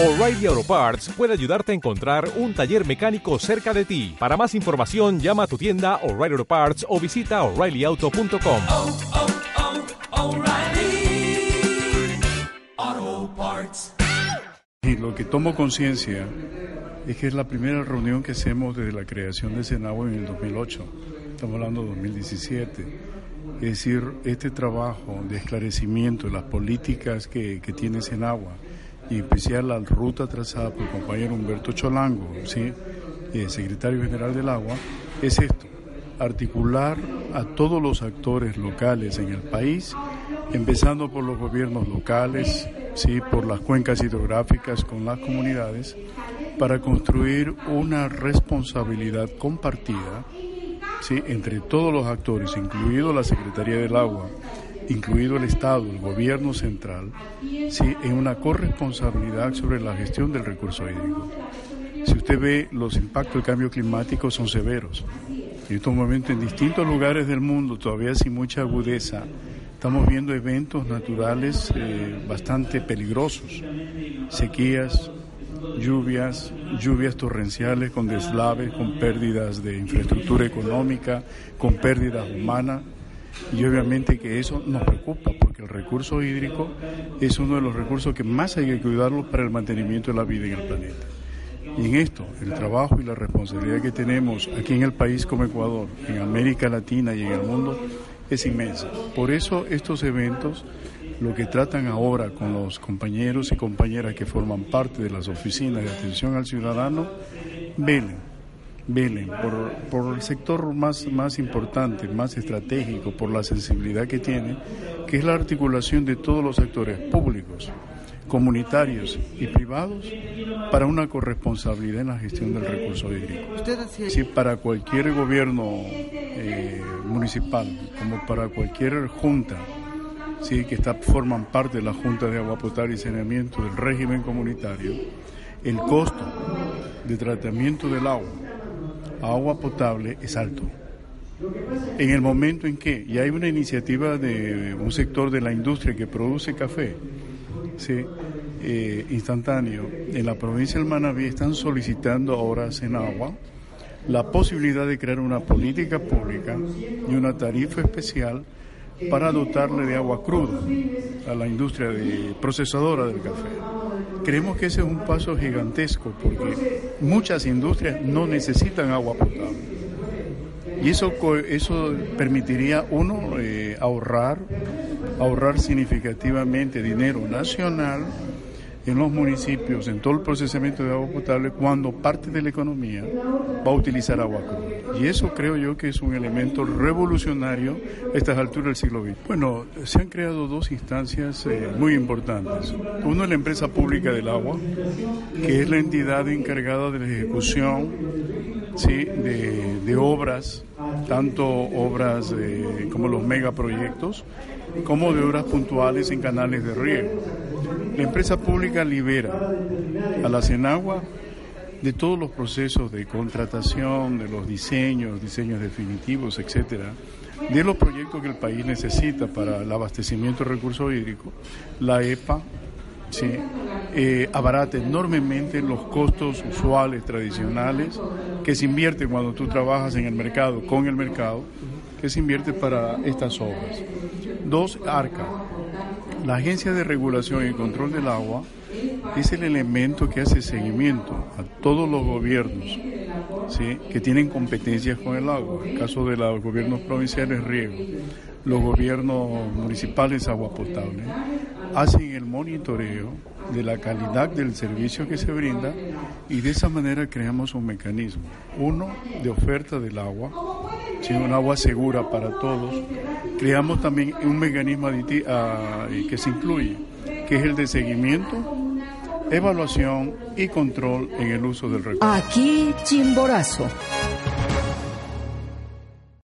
O'Reilly Auto Parts puede ayudarte a encontrar un taller mecánico cerca de ti. Para más información, llama a tu tienda O'Reilly Auto Parts o visita oreillyauto.com. oh, oh, Parts. Y lo que tomo conciencia es que es la primera reunión que hacemos desde la creación de Senagua en el 2008. Estamos hablando de 2017. Es decir, este trabajo de esclarecimiento de las políticas que, que tiene Senagua y especial la ruta trazada por el compañero Humberto Cholango, ¿sí? el secretario general del agua, es esto, articular a todos los actores locales en el país, empezando por los gobiernos locales, ¿sí? por las cuencas hidrográficas con las comunidades, para construir una responsabilidad compartida ¿sí? entre todos los actores, incluido la Secretaría del Agua, incluido el Estado, el gobierno central, ¿sí? en una corresponsabilidad sobre la gestión del recurso hídrico. Si usted ve, los impactos del cambio climático son severos. En estos momentos, en distintos lugares del mundo, todavía sin mucha agudeza, estamos viendo eventos naturales eh, bastante peligrosos. Sequías, lluvias, lluvias torrenciales con deslaves, con pérdidas de infraestructura económica, con pérdidas humanas. Y obviamente que eso nos preocupa porque el recurso hídrico es uno de los recursos que más hay que cuidarlo para el mantenimiento de la vida en el planeta. Y en esto, el trabajo y la responsabilidad que tenemos aquí en el país como Ecuador, en América Latina y en el mundo, es inmensa. Por eso estos eventos, lo que tratan ahora con los compañeros y compañeras que forman parte de las oficinas de atención al ciudadano, velen, velen por, por el sector más, más importante, más estratégico, por la sensibilidad que tiene, que es la articulación de todos los sectores públicos, comunitarios y privados para una corresponsabilidad en la gestión del recurso hídrico. Sí, para cualquier gobierno eh, municipal, como para cualquier junta, sí, que está, forman parte de la Junta de Agua Potable y Saneamiento del régimen comunitario, el costo de tratamiento del agua a agua potable es alto. En el momento en que ya hay una iniciativa de un sector de la industria que produce café, ¿sí? eh, instantáneo, en la provincia del Manabí están solicitando ahora en agua la posibilidad de crear una política pública y una tarifa especial para dotarle de agua cruda a la industria de procesadora del café. Creemos que ese es un paso gigantesco porque muchas industrias no necesitan agua potable. Y eso, eso permitiría, uno, eh, ahorrar, ahorrar significativamente dinero nacional en los municipios, en todo el procesamiento de agua potable, cuando parte de la economía va a utilizar agua cruda. Y eso creo yo que es un elemento revolucionario a estas alturas del siglo XX. Bueno, se han creado dos instancias eh, muy importantes. Uno es la empresa pública del agua, que es la entidad encargada de la ejecución de obras, tanto obras eh, como los megaproyectos, como de obras puntuales en canales de riego. La empresa pública libera a la Senagua de todos los procesos de contratación, de los diseños, diseños definitivos, etcétera, de los proyectos que el país necesita para el abastecimiento de recursos hídricos. La EPA eh, abarata enormemente los costos usuales, tradicionales, que se invierte cuando tú trabajas en el mercado, con el mercado, que se invierte para estas obras. Dos, ARCA. La Agencia de Regulación y Control del Agua es el elemento que hace seguimiento a todos los gobiernos ¿sí? que tienen competencias con el agua. En el caso de los gobiernos provinciales, riego. Los gobiernos municipales, agua potable. Hacen el monitoreo de la calidad del servicio que se brinda y de esa manera creamos un mecanismo. Uno, de oferta del agua, ¿sí? un agua segura para todos. Creamos también un mecanismo ah, que se incluye, que es el de seguimiento, evaluación y control en el uso del recurso. Aquí Chimborazo.